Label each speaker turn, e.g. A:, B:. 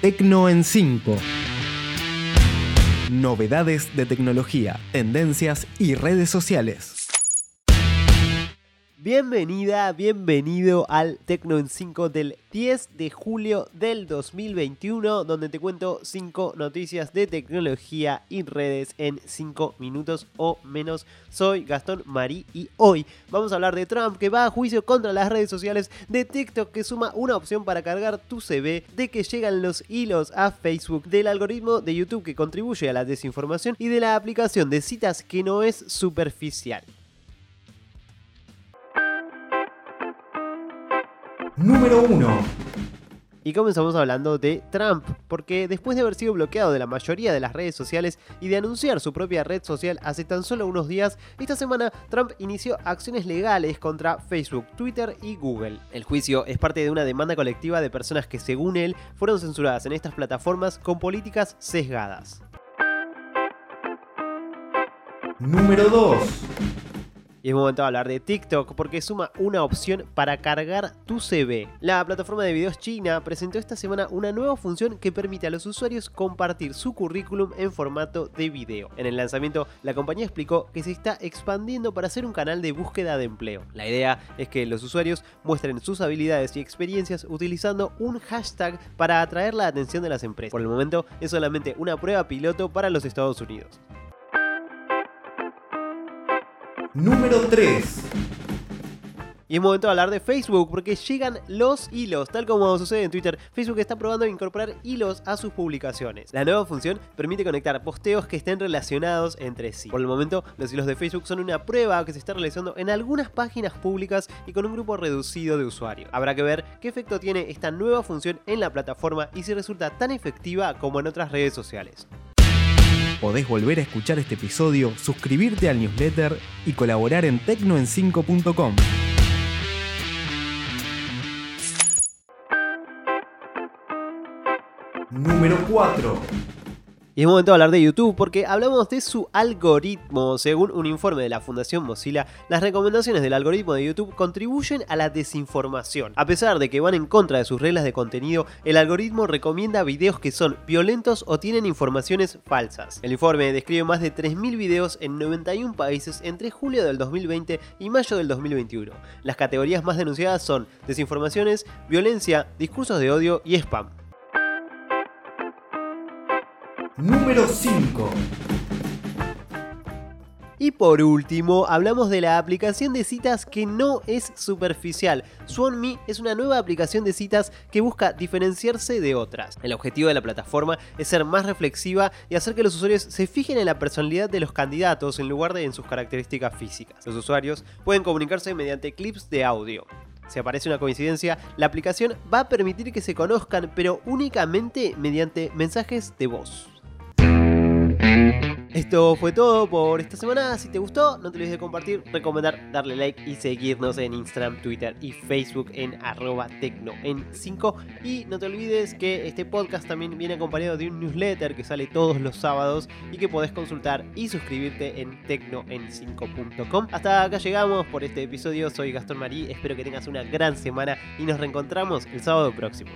A: Tecno en 5. Novedades de tecnología, tendencias y redes sociales.
B: Bienvenida, bienvenido al Tecno en 5 del 10 de julio del 2021, donde te cuento 5 noticias de tecnología y redes en 5 minutos o menos. Soy Gastón Marí y hoy vamos a hablar de Trump que va a juicio contra las redes sociales, de TikTok que suma una opción para cargar tu CV, de que llegan los hilos a Facebook, del algoritmo de YouTube que contribuye a la desinformación y de la aplicación de citas que no es superficial.
A: Número 1.
B: Y comenzamos hablando de Trump, porque después de haber sido bloqueado de la mayoría de las redes sociales y de anunciar su propia red social hace tan solo unos días, esta semana Trump inició acciones legales contra Facebook, Twitter y Google. El juicio es parte de una demanda colectiva de personas que según él fueron censuradas en estas plataformas con políticas sesgadas.
A: Número 2.
B: Y es momento de hablar de TikTok porque suma una opción para cargar tu CV. La plataforma de videos china presentó esta semana una nueva función que permite a los usuarios compartir su currículum en formato de video. En el lanzamiento, la compañía explicó que se está expandiendo para ser un canal de búsqueda de empleo. La idea es que los usuarios muestren sus habilidades y experiencias utilizando un hashtag para atraer la atención de las empresas. Por el momento es solamente una prueba piloto para los Estados Unidos.
A: Número 3.
B: Y es momento de hablar de Facebook porque llegan los hilos, tal como sucede en Twitter. Facebook está probando incorporar hilos a sus publicaciones. La nueva función permite conectar posteos que estén relacionados entre sí. Por el momento, los hilos de Facebook son una prueba que se está realizando en algunas páginas públicas y con un grupo reducido de usuarios. Habrá que ver qué efecto tiene esta nueva función en la plataforma y si resulta tan efectiva como en otras redes sociales.
A: Podés volver a escuchar este episodio, suscribirte al newsletter y colaborar en tecnoen5.com. Número 4.
B: Y es momento de hablar de YouTube porque hablamos de su algoritmo. Según un informe de la Fundación Mozilla, las recomendaciones del algoritmo de YouTube contribuyen a la desinformación. A pesar de que van en contra de sus reglas de contenido, el algoritmo recomienda videos que son violentos o tienen informaciones falsas. El informe describe más de 3.000 videos en 91 países entre julio del 2020 y mayo del 2021. Las categorías más denunciadas son desinformaciones, violencia, discursos de odio y spam.
A: Número 5.
B: Y por último, hablamos de la aplicación de citas que no es superficial. SwanMe es una nueva aplicación de citas que busca diferenciarse de otras. El objetivo de la plataforma es ser más reflexiva y hacer que los usuarios se fijen en la personalidad de los candidatos en lugar de en sus características físicas. Los usuarios pueden comunicarse mediante clips de audio. Si aparece una coincidencia, la aplicación va a permitir que se conozcan, pero únicamente mediante mensajes de voz. Esto fue todo por esta semana. Si te gustó, no te olvides de compartir, recomendar, darle like y seguirnos en Instagram, Twitter y Facebook en arroba tecno en 5. Y no te olvides que este podcast también viene acompañado de un newsletter que sale todos los sábados y que podés consultar y suscribirte en tecnoen5.com. Hasta acá llegamos por este episodio. Soy Gastón Marí. Espero que tengas una gran semana y nos reencontramos el sábado próximo.